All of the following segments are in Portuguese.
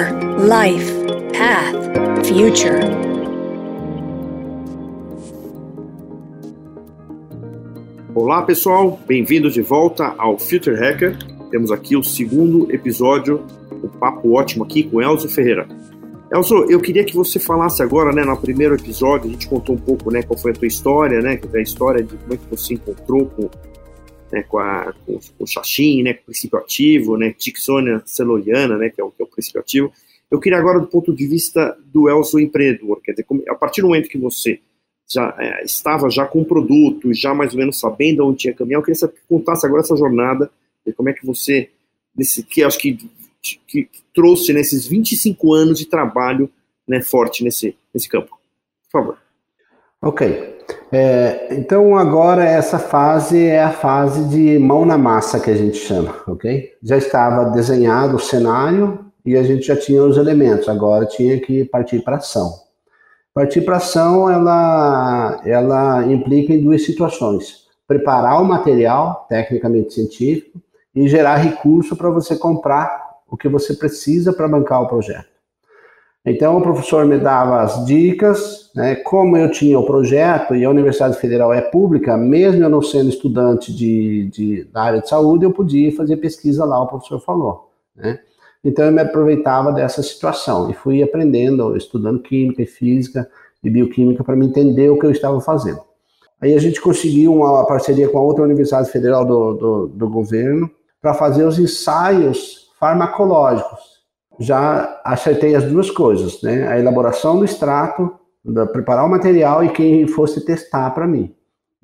Life, Path, Future. Olá pessoal, bem-vindos de volta ao Future Hacker. Temos aqui o segundo episódio, o um papo ótimo aqui com Elzo Ferreira. Elzo, eu queria que você falasse agora, né, no primeiro episódio, a gente contou um pouco, né, qual foi a tua história, né, a história de como é que você encontrou com, né, com, a, com, com o Xaxim, né, com o princípio ativo, né, Dixonia celoriana, né, que é, o, que é o princípio ativo. Eu queria agora, do ponto de vista do Elzo empreendedor, quer dizer, a partir do momento que você já é, estava já com o produto, já mais ou menos sabendo onde tinha caminhar, eu queria que contasse agora essa jornada, de como é que você, nesse, que acho que que trouxe nesses 25 anos de trabalho né, forte nesse, nesse campo. Por favor. Ok. É, então agora essa fase é a fase de mão na massa que a gente chama, ok? Já estava desenhado o cenário e a gente já tinha os elementos, agora tinha que partir para ação. Partir para ação, ela, ela implica em duas situações. Preparar o material, tecnicamente científico, e gerar recurso para você comprar o que você precisa para bancar o projeto. Então, o professor me dava as dicas, né, como eu tinha o projeto e a Universidade Federal é pública, mesmo eu não sendo estudante de, de, da área de saúde, eu podia fazer pesquisa lá, o professor falou. Né? Então, eu me aproveitava dessa situação e fui aprendendo, estudando química e física e bioquímica para me entender o que eu estava fazendo. Aí a gente conseguiu uma parceria com a outra Universidade Federal do, do, do governo para fazer os ensaios farmacológicos. Já acertei as duas coisas, né? A elaboração do extrato, da, preparar o material e quem fosse testar para mim.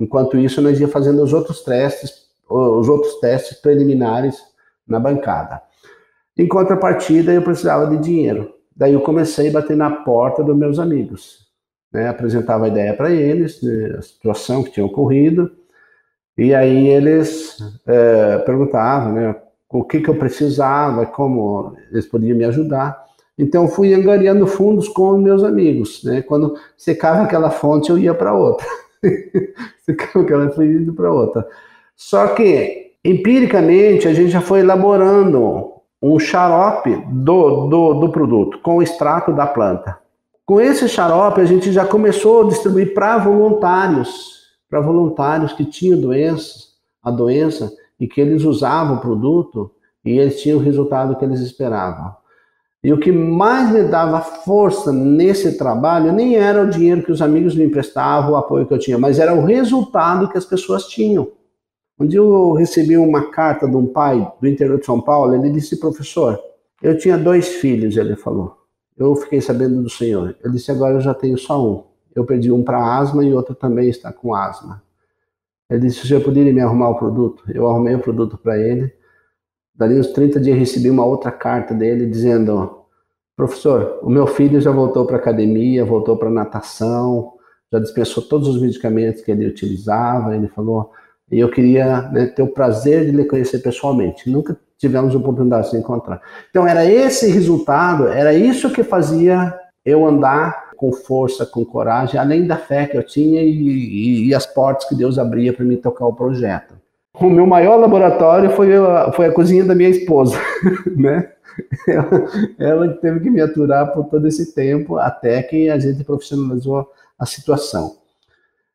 Enquanto isso, nós ia fazendo os outros testes, os outros testes preliminares na bancada. Em contrapartida, eu precisava de dinheiro. Daí eu comecei a bater na porta dos meus amigos. Né? Apresentava a ideia para eles, né? a situação que tinha ocorrido, e aí eles é, perguntavam, né? O que, que eu precisava, como eles podiam me ajudar. Então, fui angariando fundos com meus amigos. Né? Quando secava aquela fonte, eu ia para outra. secava aquela, fui indo para outra. Só que, empiricamente, a gente já foi elaborando um xarope do, do, do produto, com o extrato da planta. Com esse xarope, a gente já começou a distribuir para voluntários, para voluntários que tinham doenças, a doença, e que eles usavam o produto e eles tinham o resultado que eles esperavam. E o que mais me dava força nesse trabalho nem era o dinheiro que os amigos me emprestavam, o apoio que eu tinha, mas era o resultado que as pessoas tinham. Um dia eu recebi uma carta de um pai do interior de São Paulo, ele disse, professor, eu tinha dois filhos, ele falou. Eu fiquei sabendo do senhor. Ele disse, agora eu já tenho só um. Eu perdi um para asma e outro também está com asma. Ele disse: o senhor poderia me arrumar o produto? Eu arrumei o produto para ele. Dali uns 30 dias recebi uma outra carta dele dizendo: professor, o meu filho já voltou para academia, voltou para natação, já dispensou todos os medicamentos que ele utilizava. Ele falou: e eu queria né, ter o prazer de lhe conhecer pessoalmente. Nunca tivemos oportunidade de se encontrar. Então era esse resultado, era isso que fazia eu andar com força, com coragem, além da fé que eu tinha e, e, e as portas que Deus abria para me tocar o projeto. O meu maior laboratório foi a, foi a cozinha da minha esposa, né? Ela, ela teve que me aturar por todo esse tempo até que a gente profissionalizou a situação.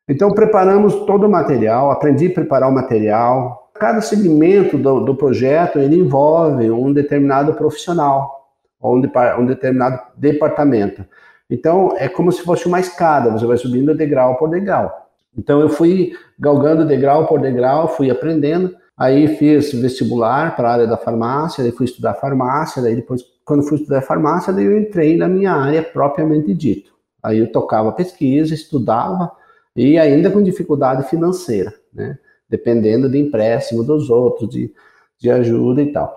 Então, preparamos todo o material, aprendi a preparar o material. Cada segmento do, do projeto ele envolve um determinado profissional, ou um, um determinado departamento. Então, é como se fosse uma escada, você vai subindo degrau por degrau. Então, eu fui galgando degrau por degrau, fui aprendendo. Aí fiz vestibular para a área da farmácia, aí fui estudar farmácia, daí depois, quando fui estudar farmácia, daí eu entrei na minha área propriamente dito. Aí eu tocava pesquisa, estudava, e ainda com dificuldade financeira, né? Dependendo de empréstimo dos outros, de, de ajuda e tal.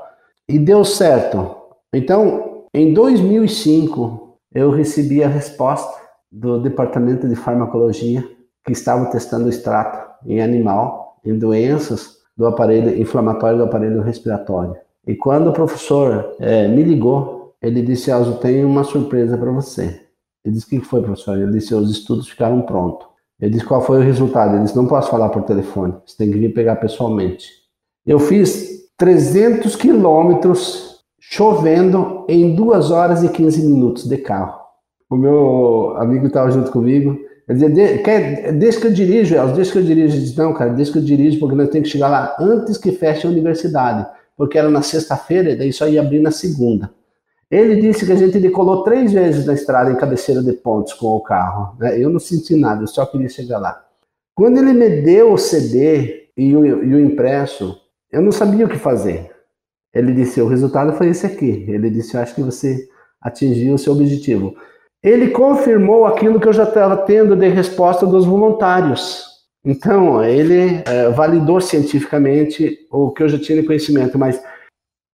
E deu certo. Então, em 2005, eu recebi a resposta do departamento de farmacologia que estava testando o extrato em animal em doenças do aparelho inflamatório do aparelho respiratório. E quando o professor é, me ligou, ele disse: Elzo, tenho uma surpresa para você. Ele disse: O que foi, professor? Ele disse: Os estudos ficaram prontos. Ele disse: Qual foi o resultado? Ele disse: Não posso falar por telefone, você tem que vir pegar pessoalmente. Eu fiz 300 quilômetros chovendo em 2 horas e 15 minutos de carro. O meu amigo estava junto comigo. Ele dizia, quer, deixa que eu dirijo, Elcio, deixa que eu dirijo. Eu disse, não, cara, deixa que eu dirijo, porque nós temos que chegar lá antes que feche a universidade. Porque era na sexta-feira e daí só ia abrir na segunda. Ele disse que a gente decolou três vezes na estrada em cabeceira de pontes com o carro. Né? Eu não senti nada, eu só queria chegar lá. Quando ele me deu o CD e o, e o impresso, eu não sabia o que fazer. Ele disse: o resultado foi esse aqui. Ele disse: eu acho que você atingiu o seu objetivo. Ele confirmou aquilo que eu já estava tendo de resposta dos voluntários. Então, ele é, validou cientificamente o que eu já tinha de conhecimento, mas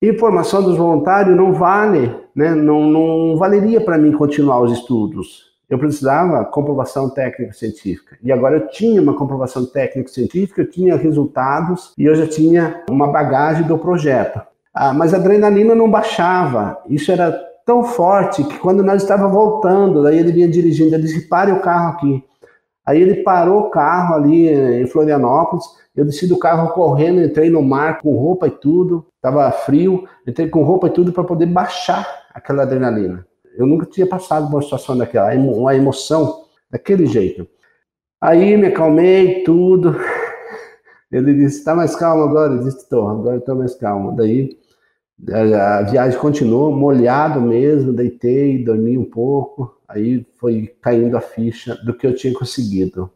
informação dos voluntários não vale, né? não, não valeria para mim continuar os estudos. Eu precisava comprovação técnico-científica. E agora eu tinha uma comprovação técnico-científica, eu tinha resultados e eu já tinha uma bagagem do projeto. Ah, mas a adrenalina não baixava. Isso era tão forte que quando nós estávamos voltando, daí ele vinha dirigindo, ele disse, pare o carro aqui. Aí ele parou o carro ali em Florianópolis, eu desci do carro correndo, entrei no mar com roupa e tudo, estava frio, entrei com roupa e tudo para poder baixar aquela adrenalina. Eu nunca tinha passado por uma situação daquela, uma emoção daquele jeito. Aí me acalmei, tudo. Ele disse, está mais calmo agora? Eu disse, estou, agora estou mais calmo. Daí a viagem continuou, molhado mesmo, deitei, dormi um pouco, aí foi caindo a ficha do que eu tinha conseguido.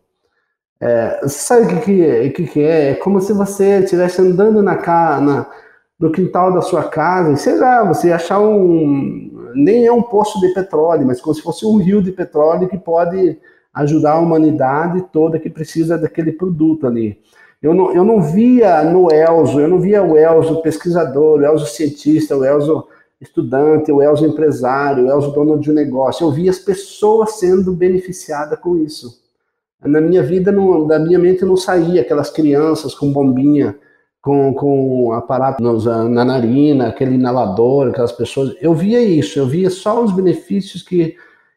É, sabe o que, que, que, é? É como se você estivesse andando na, na, no quintal da sua casa e, sei lá, você achar um. Nem é um poço de petróleo, mas como se fosse um rio de petróleo que pode ajudar a humanidade toda que precisa daquele produto ali. Eu não, eu não via no Elzo, eu não via o Elzo pesquisador, o Elzo cientista, o Elzo estudante, o Elzo empresário, o Elzo dono de um negócio. Eu via as pessoas sendo beneficiadas com isso. Na minha vida, não, da minha mente não saía aquelas crianças com bombinha, com, com aparato na narina, aquele inalador, aquelas pessoas. Eu via isso, eu via só os benefícios que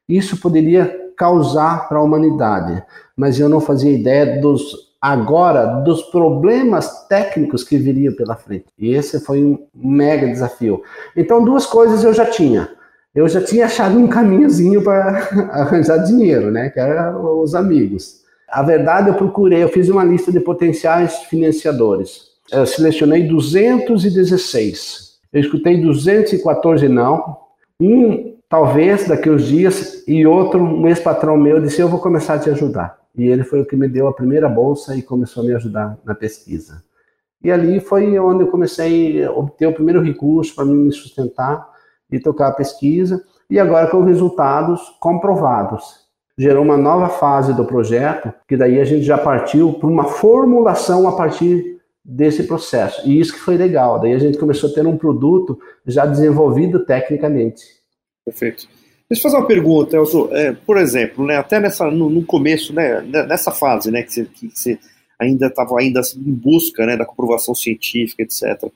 isso poderia causar para a humanidade, mas eu não fazia ideia dos agora dos problemas técnicos que viriam pela frente. E esse foi um mega desafio. Então, duas coisas eu já tinha. Eu já tinha achado um caminhozinho para arranjar dinheiro, né? Que era os amigos. A verdade, eu procurei, eu fiz uma lista de potenciais financiadores. Eu selecionei 216. Eu escutei 214 não. Um, talvez, daqui uns dias, e outro, um ex-patrão meu, disse: Eu vou começar a te ajudar e ele foi o que me deu a primeira bolsa e começou a me ajudar na pesquisa. E ali foi onde eu comecei a obter o primeiro recurso para me sustentar e tocar a pesquisa, e agora com resultados comprovados. Gerou uma nova fase do projeto, que daí a gente já partiu para uma formulação a partir desse processo. E isso que foi legal. Daí a gente começou a ter um produto já desenvolvido tecnicamente. Perfeito. Deixa eu fazer uma pergunta, Elzo. É, por exemplo, né, até nessa, no, no, começo, né, nessa fase, né, que você, que você ainda estava ainda em busca, né, da comprovação científica, etc.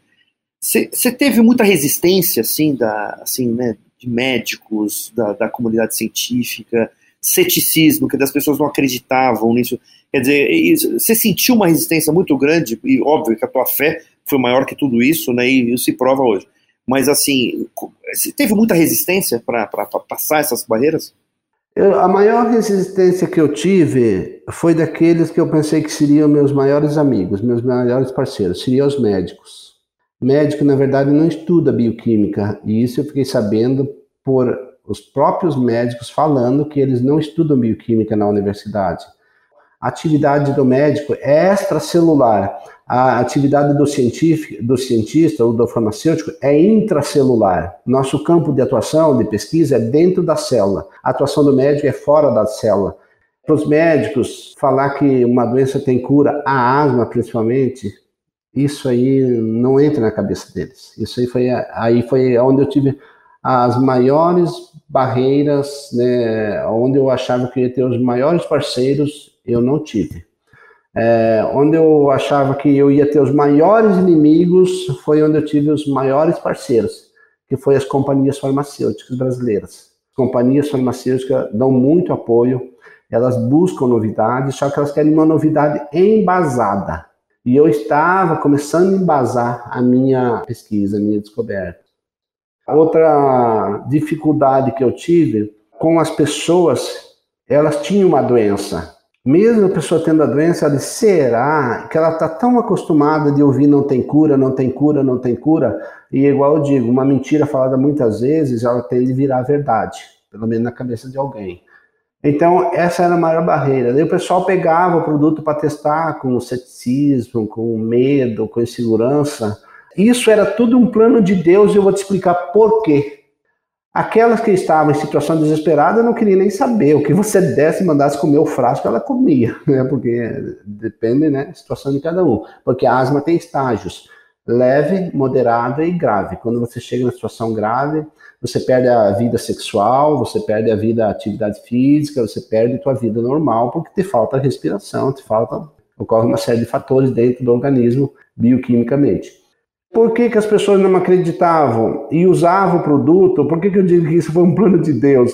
Você, você teve muita resistência, assim, da, assim, né, de médicos, da, da comunidade científica, ceticismo, que as pessoas não acreditavam nisso. Quer dizer, você sentiu uma resistência muito grande, e óbvio que a tua fé foi maior que tudo isso, né, e isso se prova hoje. Mas, assim, teve muita resistência para passar essas barreiras? Eu, a maior resistência que eu tive foi daqueles que eu pensei que seriam meus maiores amigos, meus maiores parceiros, seriam os médicos. Médico, na verdade, não estuda bioquímica, e isso eu fiquei sabendo por os próprios médicos falando que eles não estudam bioquímica na universidade. A atividade do médico é extracelular a atividade do, do cientista ou do farmacêutico é intracelular. Nosso campo de atuação, de pesquisa, é dentro da célula. A atuação do médico é fora da célula. Para os médicos, falar que uma doença tem cura, a asma principalmente, isso aí não entra na cabeça deles. Isso aí foi, aí foi onde eu tive as maiores barreiras, né, onde eu achava que ia ter os maiores parceiros, eu não tive. É, onde eu achava que eu ia ter os maiores inimigos, foi onde eu tive os maiores parceiros, que foi as companhias farmacêuticas brasileiras. As companhias farmacêuticas dão muito apoio, elas buscam novidades, só que elas querem uma novidade embasada. E eu estava começando a embasar a minha pesquisa, a minha descoberta. Outra dificuldade que eu tive com as pessoas, elas tinham uma doença. Mesmo a pessoa tendo a doença, ela diz, será que ela está tão acostumada de ouvir não tem cura, não tem cura, não tem cura? E igual eu digo, uma mentira falada muitas vezes, ela tende a virar verdade, pelo menos na cabeça de alguém. Então, essa era a maior barreira. Daí o pessoal pegava o produto para testar com ceticismo, com medo, com insegurança. Isso era tudo um plano de Deus e eu vou te explicar por quê. Aquelas que estavam em situação desesperada não queriam nem saber. O que você desse e mandasse comer o frasco, ela comia, né? Porque depende, né, da situação de cada um. Porque a asma tem estágios: leve, moderada e grave. Quando você chega na situação grave, você perde a vida sexual, você perde a vida a atividade física, você perde a tua vida normal porque te falta respiração, te falta ocorre uma série de fatores dentro do organismo bioquimicamente. Por que, que as pessoas não acreditavam e usavam o produto? Por que, que eu digo que isso foi um plano de Deus?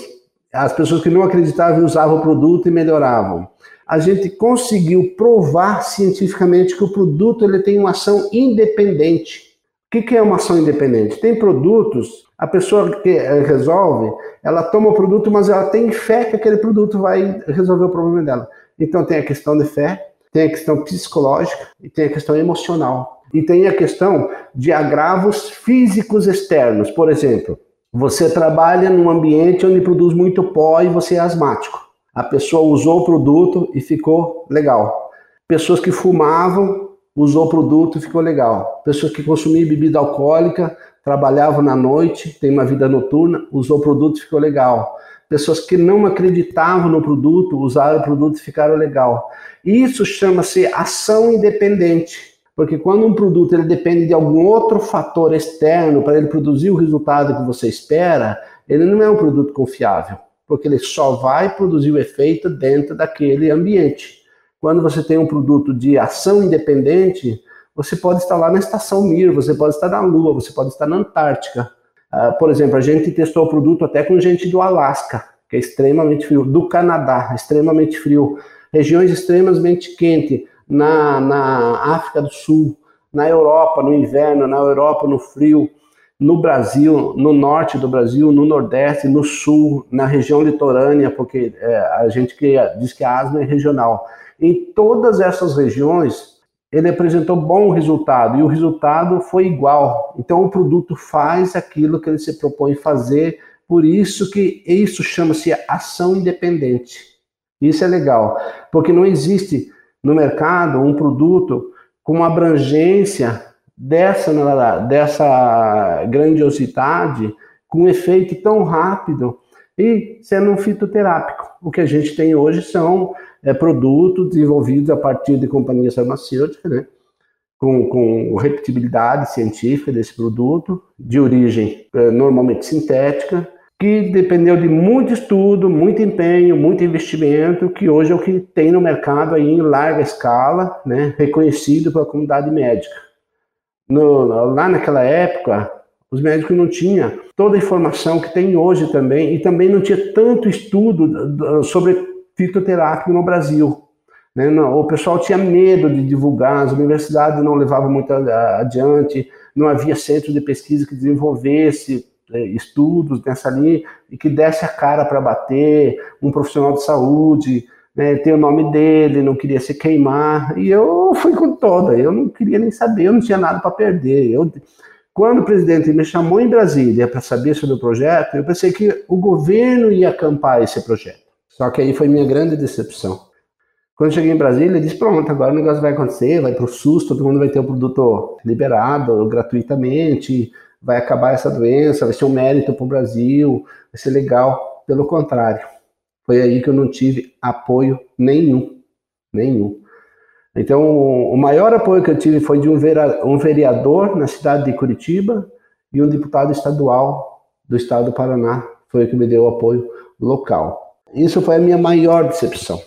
As pessoas que não acreditavam usavam o produto e melhoravam. A gente conseguiu provar cientificamente que o produto ele tem uma ação independente. O que, que é uma ação independente? Tem produtos a pessoa que eh, resolve, ela toma o produto, mas ela tem fé que aquele produto vai resolver o problema dela. Então tem a questão de fé, tem a questão psicológica e tem a questão emocional. E tem a questão de agravos físicos externos. Por exemplo, você trabalha num ambiente onde produz muito pó e você é asmático. A pessoa usou o produto e ficou legal. Pessoas que fumavam, usou o produto e ficou legal. Pessoas que consumiam bebida alcoólica, trabalhavam na noite, tem uma vida noturna, usou o produto e ficou legal. Pessoas que não acreditavam no produto, usaram o produto e ficaram legal. Isso chama-se ação independente. Porque quando um produto ele depende de algum outro fator externo para ele produzir o resultado que você espera, ele não é um produto confiável, porque ele só vai produzir o efeito dentro daquele ambiente. Quando você tem um produto de ação independente, você pode estar lá na estação Mir, você pode estar na Lua, você pode estar na Antártica. Uh, por exemplo, a gente testou o produto até com gente do Alasca, que é extremamente frio, do Canadá, extremamente frio, regiões extremamente quentes, na, na África do Sul, na Europa no inverno, na Europa no frio, no Brasil, no norte do Brasil, no nordeste, no sul, na região litorânea, porque é, a gente que diz que a asma é regional. Em todas essas regiões, ele apresentou bom resultado e o resultado foi igual. Então o produto faz aquilo que ele se propõe fazer, por isso que isso chama-se ação independente. Isso é legal, porque não existe no mercado um produto com uma abrangência dessa, dessa grandiosidade, com um efeito tão rápido e sendo um fitoterápico. O que a gente tem hoje são é, produtos desenvolvidos a partir de companhias farmacêuticas, né? Com, com repetibilidade científica desse produto, de origem é, normalmente sintética, que dependeu de muito estudo, muito empenho, muito investimento, que hoje é o que tem no mercado aí em larga escala, né, reconhecido pela comunidade médica. No, lá naquela época, os médicos não tinham toda a informação que tem hoje também, e também não tinha tanto estudo sobre fitoterápico no Brasil. Né? O pessoal tinha medo de divulgar, as universidades não levavam muito adiante, não havia centro de pesquisa que desenvolvesse estudos nessa linha e que desse a cara para bater, um profissional de saúde, né, tem o nome dele, não queria se queimar, e eu fui com toda, eu não queria nem saber, eu não tinha nada para perder. Eu, quando o presidente me chamou em Brasília para saber sobre o projeto, eu pensei que o governo ia acampar esse projeto. Só que aí foi minha grande decepção. Quando cheguei em Brasília, ele disse: pronto, agora o negócio vai acontecer, vai para o SUS, todo mundo vai ter o produto liberado gratuitamente, vai acabar essa doença, vai ser um mérito para o Brasil, vai ser legal. Pelo contrário, foi aí que eu não tive apoio nenhum, nenhum. Então, o maior apoio que eu tive foi de um vereador na cidade de Curitiba e um deputado estadual do estado do Paraná, foi o que me deu o apoio local. Isso foi a minha maior decepção.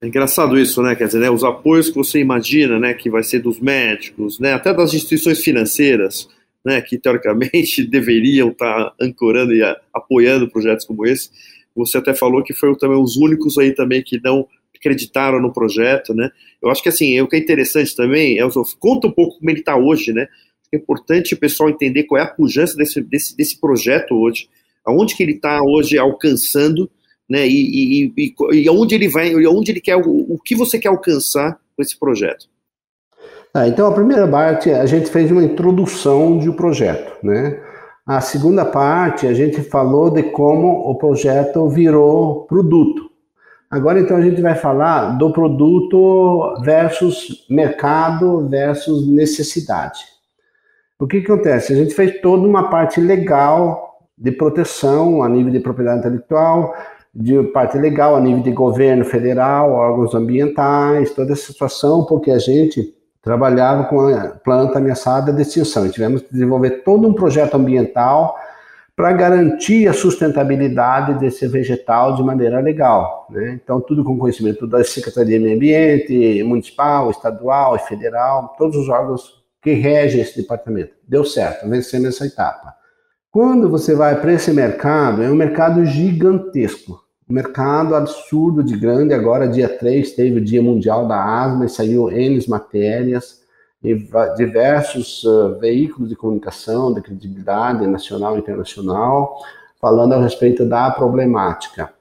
É engraçado isso, né? Quer dizer, né, os apoios que você imagina, né, que vai ser dos médicos, né, até das instituições financeiras, né, que teoricamente deveriam estar ancorando e apoiando projetos como esse. Você até falou que foi também os únicos aí também que não acreditaram no projeto, né? Eu acho que assim, o que é interessante também, Elson, conta um pouco como ele está hoje, né? É importante o pessoal entender qual é a pujança desse, desse, desse projeto hoje, aonde que ele está hoje alcançando, né? E, e, e, e aonde ele vai, e aonde ele quer, o, o que você quer alcançar com esse projeto. Ah, então, a primeira parte, a gente fez uma introdução de um projeto, né? A segunda parte, a gente falou de como o projeto virou produto. Agora, então, a gente vai falar do produto versus mercado versus necessidade. O que, que acontece? A gente fez toda uma parte legal de proteção a nível de propriedade intelectual, de parte legal a nível de governo federal, órgãos ambientais, toda essa situação, porque a gente trabalhava com a planta ameaçada de extinção e tivemos que desenvolver todo um projeto ambiental para garantir a sustentabilidade desse vegetal de maneira legal. Né? Então, tudo com conhecimento da Secretaria de Meio Ambiente, municipal, estadual e federal, todos os órgãos que regem esse departamento. Deu certo, vencemos essa etapa. Quando você vai para esse mercado, é um mercado gigantesco mercado absurdo de grande. Agora, dia 3, teve o Dia Mundial da Asma e saiu N matérias e diversos uh, veículos de comunicação de credibilidade nacional e internacional falando a respeito da problemática.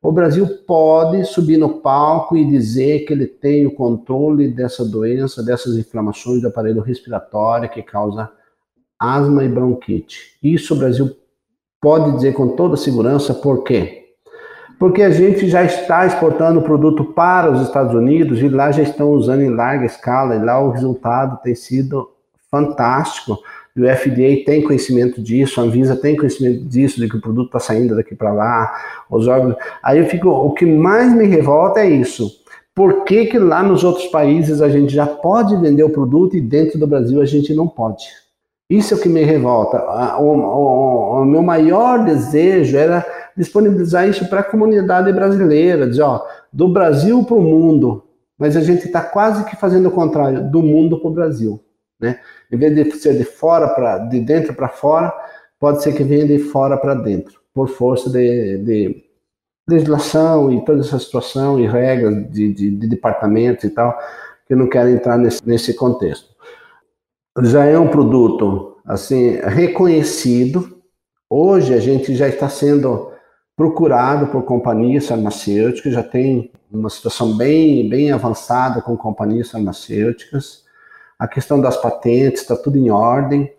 O Brasil pode subir no palco e dizer que ele tem o controle dessa doença, dessas inflamações do aparelho respiratório que causa asma e bronquite. Isso o Brasil pode dizer com toda segurança, por quê? Porque a gente já está exportando o produto para os Estados Unidos e lá já estão usando em larga escala e lá o resultado tem sido fantástico. O FDA tem conhecimento disso, a Anvisa tem conhecimento disso, de que o produto está saindo daqui para lá, os órgãos. Aí eu fico, o que mais me revolta é isso. Por que, que lá nos outros países a gente já pode vender o produto e dentro do Brasil a gente não pode? Isso é o que me revolta. O, o, o meu maior desejo era disponibilizar isso para a comunidade brasileira, dizer, ó, do Brasil para o mundo, mas a gente está quase que fazendo o contrário, do mundo para o Brasil, né? Em vez de ser de fora para, de dentro para fora, pode ser que venha de fora para dentro, por força de, de, legislação e toda essa situação e regras de, de, de departamentos e tal, que não quero entrar nesse, nesse contexto. Já é um produto assim reconhecido. Hoje a gente já está sendo procurado por companhias farmacêuticas, já tem uma situação bem, bem avançada com companhias farmacêuticas. A questão das patentes está tudo em ordem.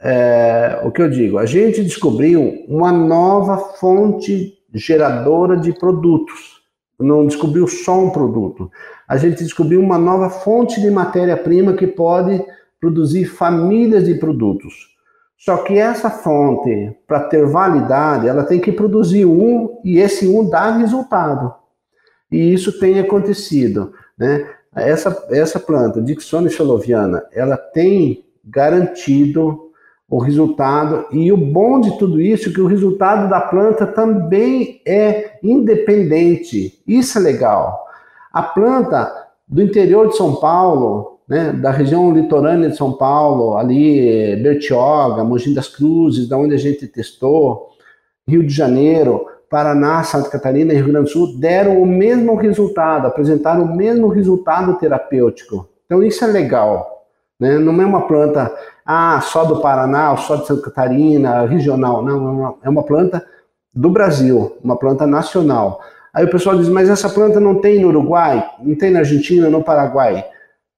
É, o que eu digo, a gente descobriu uma nova fonte geradora de produtos. Não descobriu só um produto. A gente descobriu uma nova fonte de matéria-prima que pode produzir famílias de produtos. Só que essa fonte, para ter validade, ela tem que produzir um e esse um dá resultado. E isso tem acontecido, né? Essa, essa planta, Dixone xoloviana, ela tem garantido o resultado e o bom de tudo isso é que o resultado da planta também é independente. Isso é legal. A planta do interior de São Paulo, né, da região litorânea de São Paulo, ali Bertioga, Mogi das Cruzes, da onde a gente testou, Rio de Janeiro, Paraná, Santa Catarina e Rio Grande do Sul, deram o mesmo resultado, apresentaram o mesmo resultado terapêutico. Então isso é legal, né? Não é uma planta ah, só do Paraná, só de Santa Catarina, regional, não, é uma planta do Brasil, uma planta nacional. Aí o pessoal diz, mas essa planta não tem no Uruguai, não tem na Argentina, no Paraguai.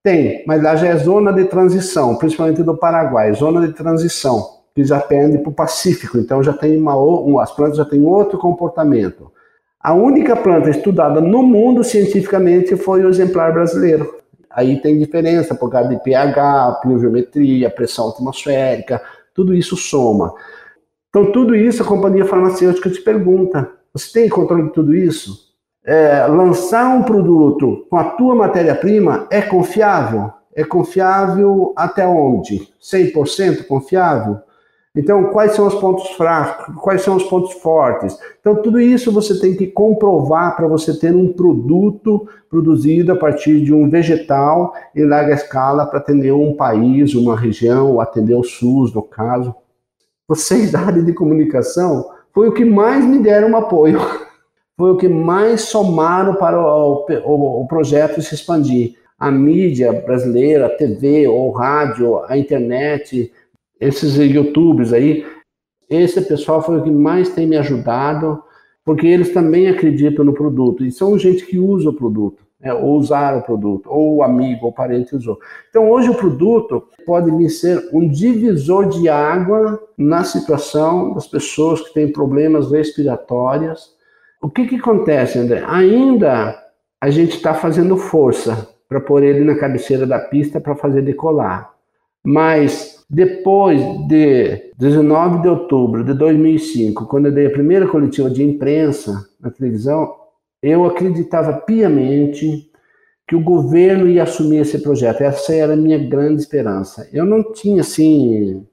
Tem, mas lá já é zona de transição, principalmente do Paraguai, zona de transição, que já pende para o Pacífico, então já tem uma, um, as plantas já têm outro comportamento. A única planta estudada no mundo cientificamente foi o exemplar brasileiro. Aí tem diferença por causa de pH, pluviometria, pressão atmosférica, tudo isso soma. Então, tudo isso a companhia farmacêutica te pergunta: você tem controle de tudo isso? É, lançar um produto com a tua matéria-prima é confiável? É confiável até onde? 100% confiável? Então, quais são os pontos fracos? Quais são os pontos fortes? Então, tudo isso você tem que comprovar para você ter um produto produzido a partir de um vegetal em larga escala para atender um país, uma região, atender o SUS, no caso. Vocês da área de comunicação foi o que mais me deram um apoio foi o que mais somaram para o, o, o projeto se expandir. a mídia brasileira, a TV ou rádio, a internet, esses YouTubes aí, esse pessoal foi o que mais tem me ajudado, porque eles também acreditam no produto e são gente que usa o produto, né, ou usar o produto, ou o amigo ou parente usou. Então hoje o produto pode me ser um divisor de água na situação das pessoas que têm problemas respiratórios. O que, que acontece, André? Ainda a gente está fazendo força para pôr ele na cabeceira da pista para fazer decolar. Mas depois de 19 de outubro de 2005, quando eu dei a primeira coletiva de imprensa na televisão, eu acreditava piamente que o governo ia assumir esse projeto. Essa era a minha grande esperança. Eu não tinha, assim,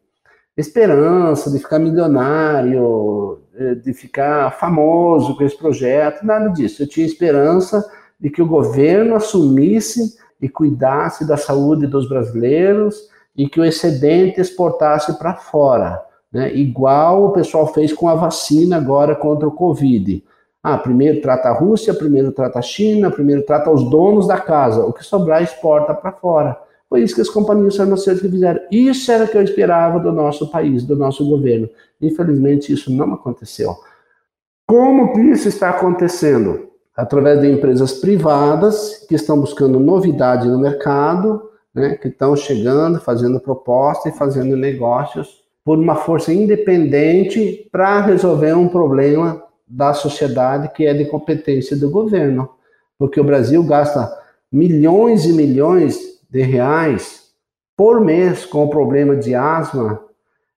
esperança de ficar milionário, de ficar famoso com esse projeto, nada disso. Eu tinha esperança de que o governo assumisse e cuidasse da saúde dos brasileiros e que o excedente exportasse para fora, né? igual o pessoal fez com a vacina agora contra o Covid. Ah, primeiro trata a Rússia, primeiro trata a China, primeiro trata os donos da casa, o que sobrar exporta para fora. Foi isso que as companhias farmacêuticas fizeram. Isso era o que eu esperava do nosso país, do nosso governo. Infelizmente, isso não aconteceu. Como que isso está acontecendo? Através de empresas privadas que estão buscando novidade no mercado, né, que estão chegando, fazendo proposta e fazendo negócios por uma força independente para resolver um problema da sociedade que é de competência do governo. Porque o Brasil gasta milhões e milhões de reais por mês com o problema de asma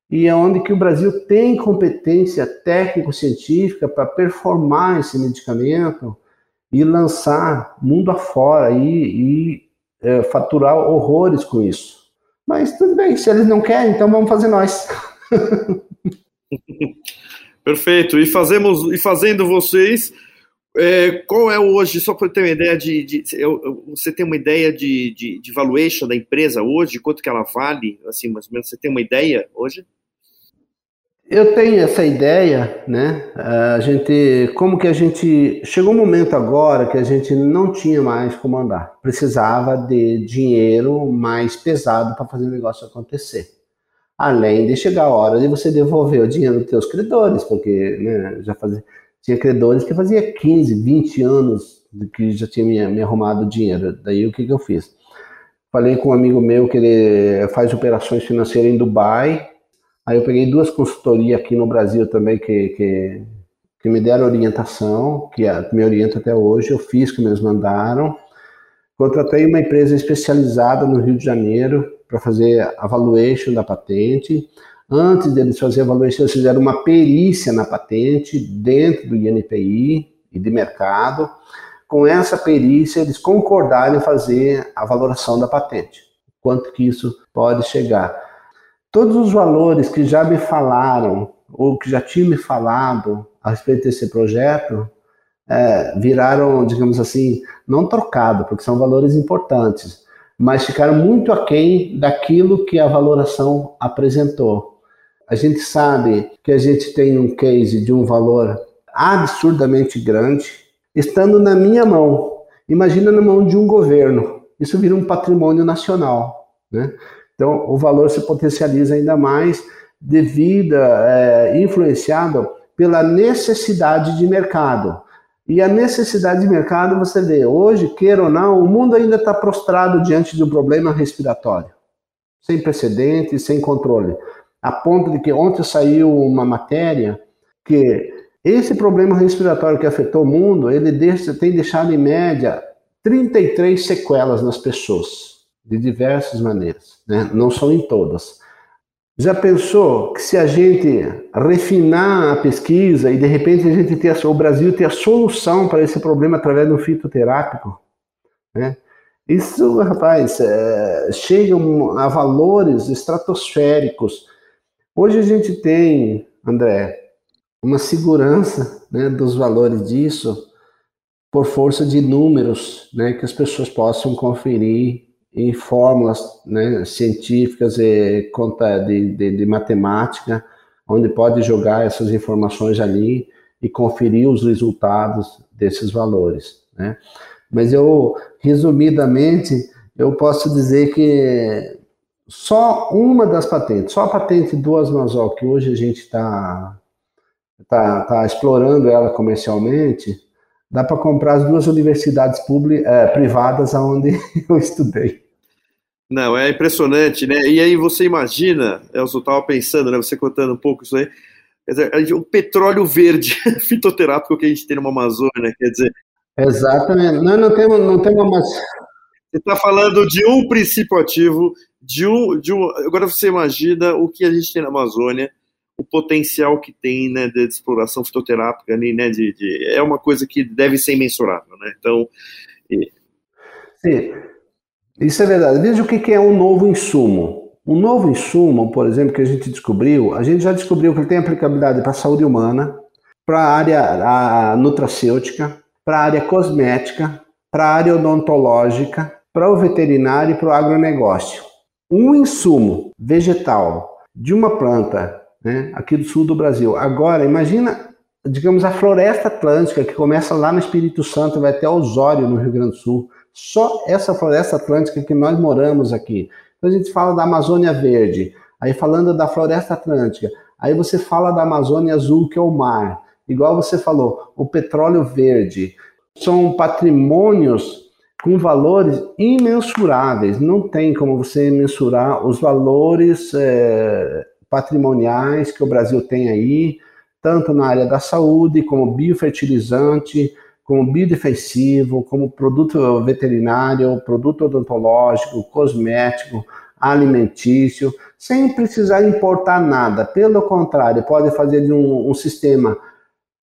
e é onde que o Brasil tem competência técnico-científica para performar esse medicamento e lançar mundo afora e, e é, faturar horrores com isso. Mas tudo bem, se eles não querem, então vamos fazer nós. Perfeito. E fazemos e fazendo vocês, é, qual é hoje, só para ter uma ideia de, de eu, você tem uma ideia de, de, de valuation da empresa hoje, quanto que ela vale, assim, mais ou menos, você tem uma ideia hoje? Eu tenho essa ideia, né? A gente, como que a gente chegou um momento agora que a gente não tinha mais como andar, precisava de dinheiro mais pesado para fazer o negócio acontecer. Além de chegar a hora de você devolver o dinheiro dos seus credores, porque né, já fazia, tinha credores que fazia 15, 20 anos que já tinha me, me arrumado dinheiro. Daí o que, que eu fiz? Falei com um amigo meu que ele faz operações financeiras em Dubai Aí eu peguei duas consultorias aqui no Brasil também que, que, que me deram orientação, que me orientam até hoje, eu fiz que eles mandaram. Contratei uma empresa especializada no Rio de Janeiro para fazer a valuation da patente. Antes deles fazer a valuation, eles fizeram uma perícia na patente dentro do INPI e de mercado. Com essa perícia, eles concordaram em fazer a valoração da patente. Quanto que isso pode chegar. Todos os valores que já me falaram, ou que já tinham me falado a respeito desse projeto, é, viraram, digamos assim, não trocado, porque são valores importantes, mas ficaram muito aquém daquilo que a valoração apresentou. A gente sabe que a gente tem um case de um valor absurdamente grande, estando na minha mão. Imagina na mão de um governo. Isso vira um patrimônio nacional. Né? Então, o valor se potencializa ainda mais devido, é, influenciado pela necessidade de mercado. E a necessidade de mercado, você vê, hoje, queira ou não, o mundo ainda está prostrado diante de um problema respiratório, sem precedentes, sem controle. A ponto de que ontem saiu uma matéria que esse problema respiratório que afetou o mundo, ele tem deixado em média 33 sequelas nas pessoas de diversas maneiras, né? não são em todas. Já pensou que se a gente refinar a pesquisa e de repente a gente ter o Brasil ter a solução para esse problema através do fitoterápico, né? Isso, rapaz, é, chega a valores estratosféricos. Hoje a gente tem, André, uma segurança né, dos valores disso por força de números, né, que as pessoas possam conferir em fórmulas né, científicas e conta de, de, de, matemática, onde pode jogar essas informações ali e conferir os resultados desses valores. Né? Mas eu, resumidamente, eu posso dizer que só uma das patentes, só a patente do Asmazol, que hoje a gente está tá, tá explorando ela comercialmente, dá para comprar as duas universidades públicas, é, privadas onde eu estudei. Não, é impressionante, né? E aí você imagina, eu estava pensando, né? Você contando um pouco isso aí, dizer, o petróleo verde fitoterápico que a gente tem no Amazônia, quer dizer. Exatamente. Não, não temos, não temos mais. Você está falando de um princípio ativo, de um, de um. Agora você imagina o que a gente tem na Amazônia, o potencial que tem né, de, exploração fitoterápica ali, né? De, de, é uma coisa que deve ser imensurável, né? Então. E... Sim. Isso é verdade. Veja o que é um novo insumo. Um novo insumo, por exemplo, que a gente descobriu, a gente já descobriu que ele tem aplicabilidade para a saúde humana, para a área nutracêutica, para a área cosmética, para a área odontológica, para o veterinário e para o agronegócio. Um insumo vegetal de uma planta né, aqui do sul do Brasil. Agora, imagina, digamos, a floresta atlântica que começa lá no Espírito Santo e vai até Osório, no Rio Grande do Sul só essa floresta atlântica que nós moramos aqui. Então a gente fala da Amazônia Verde, aí falando da floresta atlântica, aí você fala da Amazônia Azul, que é o mar. Igual você falou, o petróleo verde. São patrimônios com valores imensuráveis. Não tem como você mensurar os valores é, patrimoniais que o Brasil tem aí, tanto na área da saúde, como biofertilizante, como biodefensivo, como produto veterinário, produto odontológico, cosmético, alimentício, sem precisar importar nada. Pelo contrário, pode fazer de um, um sistema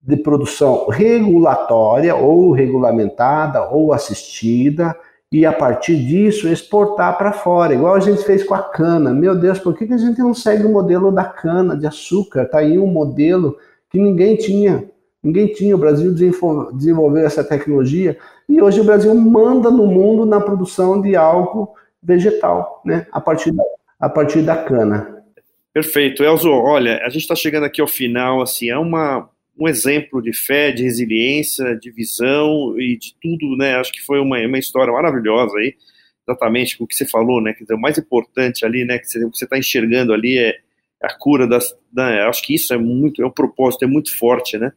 de produção regulatória ou regulamentada ou assistida e a partir disso exportar para fora, igual a gente fez com a cana. Meu Deus, por que, que a gente não segue o modelo da cana de açúcar? Está aí um modelo que ninguém tinha. Ninguém tinha, o Brasil desenvolveu essa tecnologia e hoje o Brasil manda no mundo na produção de álcool vegetal, né, a partir da, a partir da cana. Perfeito. Elzo, olha, a gente está chegando aqui ao final, assim, é uma, um exemplo de fé, de resiliência, de visão e de tudo, né, acho que foi uma, uma história maravilhosa aí, exatamente com o que você falou, né, dizer, o mais importante ali, né, que você está enxergando ali é a cura das, né, acho que isso é muito, é um propósito, é muito forte, né,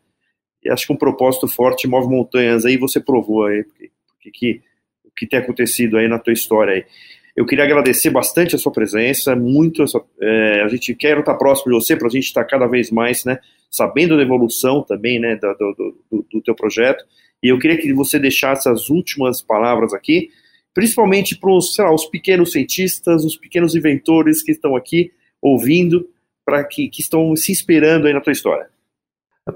e acho que um propósito forte move montanhas aí, você provou aí, porque, porque que, o que tem acontecido aí na tua história aí. Eu queria agradecer bastante a sua presença, muito, é, a gente quer estar próximo de você para a gente estar cada vez mais, né, sabendo da evolução também, né, do, do, do, do teu projeto, e eu queria que você deixasse as últimas palavras aqui, principalmente para os, os pequenos cientistas, os pequenos inventores que estão aqui ouvindo, para que, que estão se inspirando aí na tua história.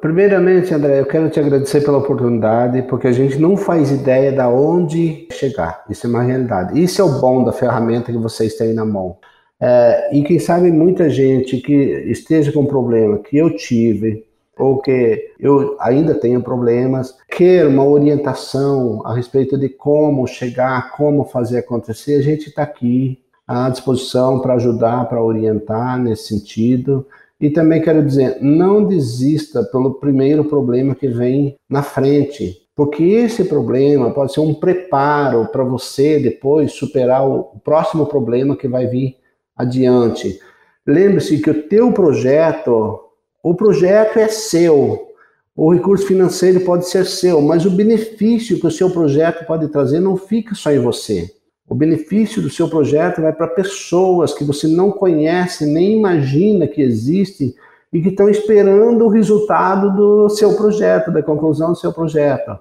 Primeiramente, André, eu quero te agradecer pela oportunidade, porque a gente não faz ideia de onde chegar. Isso é uma realidade. Isso é o bom da ferramenta que vocês têm na mão. É, e quem sabe muita gente que esteja com problema que eu tive, ou que eu ainda tenho problemas, quer uma orientação a respeito de como chegar, como fazer acontecer, a gente está aqui à disposição para ajudar, para orientar nesse sentido. E também quero dizer, não desista pelo primeiro problema que vem na frente, porque esse problema pode ser um preparo para você depois superar o próximo problema que vai vir adiante. Lembre-se que o teu projeto, o projeto é seu, o recurso financeiro pode ser seu, mas o benefício que o seu projeto pode trazer não fica só em você. O benefício do seu projeto vai para pessoas que você não conhece, nem imagina que existem e que estão esperando o resultado do seu projeto, da conclusão do seu projeto.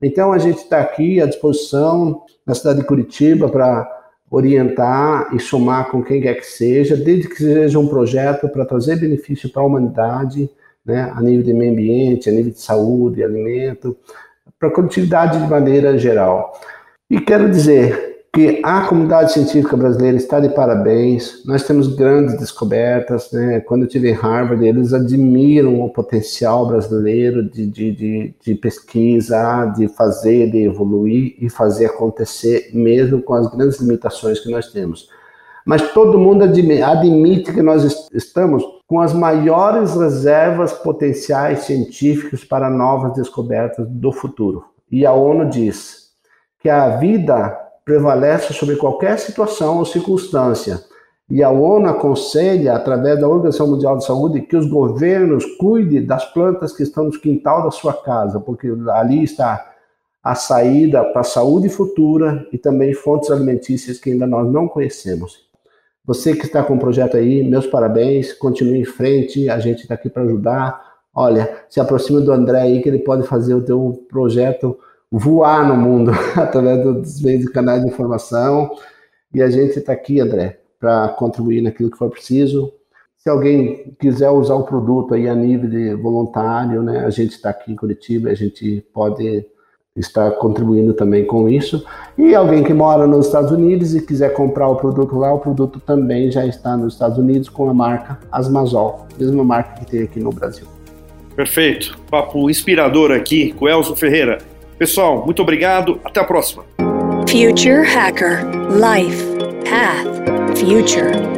Então a gente está aqui à disposição na cidade de Curitiba para orientar e somar com quem quer que seja, desde que seja um projeto para trazer benefício para a humanidade, né, a nível de meio ambiente, a nível de saúde, alimento, para a coletividade de maneira geral. E quero dizer, que a comunidade científica brasileira está de parabéns. Nós temos grandes descobertas. Né? Quando eu estive em Harvard, eles admiram o potencial brasileiro de, de, de, de, pesquisa, de fazer, de evoluir e fazer acontecer, mesmo com as grandes limitações que nós temos. Mas todo mundo admite que nós estamos com as maiores reservas potenciais científicas para novas descobertas do futuro. E a ONU diz que a vida prevalece sobre qualquer situação ou circunstância. E a ONU aconselha, através da Organização Mundial de Saúde, que os governos cuidem das plantas que estão no quintal da sua casa, porque ali está a saída para a saúde futura e também fontes alimentícias que ainda nós não conhecemos. Você que está com o projeto aí, meus parabéns, continue em frente, a gente está aqui para ajudar. Olha, se aproxima do André aí que ele pode fazer o teu projeto voar no mundo através dos meios de canais de informação. E a gente está aqui, André, para contribuir naquilo que for preciso. Se alguém quiser usar o produto aí a nível de voluntário, né, a gente está aqui em Curitiba, a gente pode estar contribuindo também com isso. E alguém que mora nos Estados Unidos e quiser comprar o produto lá, o produto também já está nos Estados Unidos com a marca Asmazol, mesma marca que tem aqui no Brasil. Perfeito. Papo inspirador aqui com Elzo Ferreira. Pessoal, muito obrigado. Até a próxima. Future Hacker Life Path Future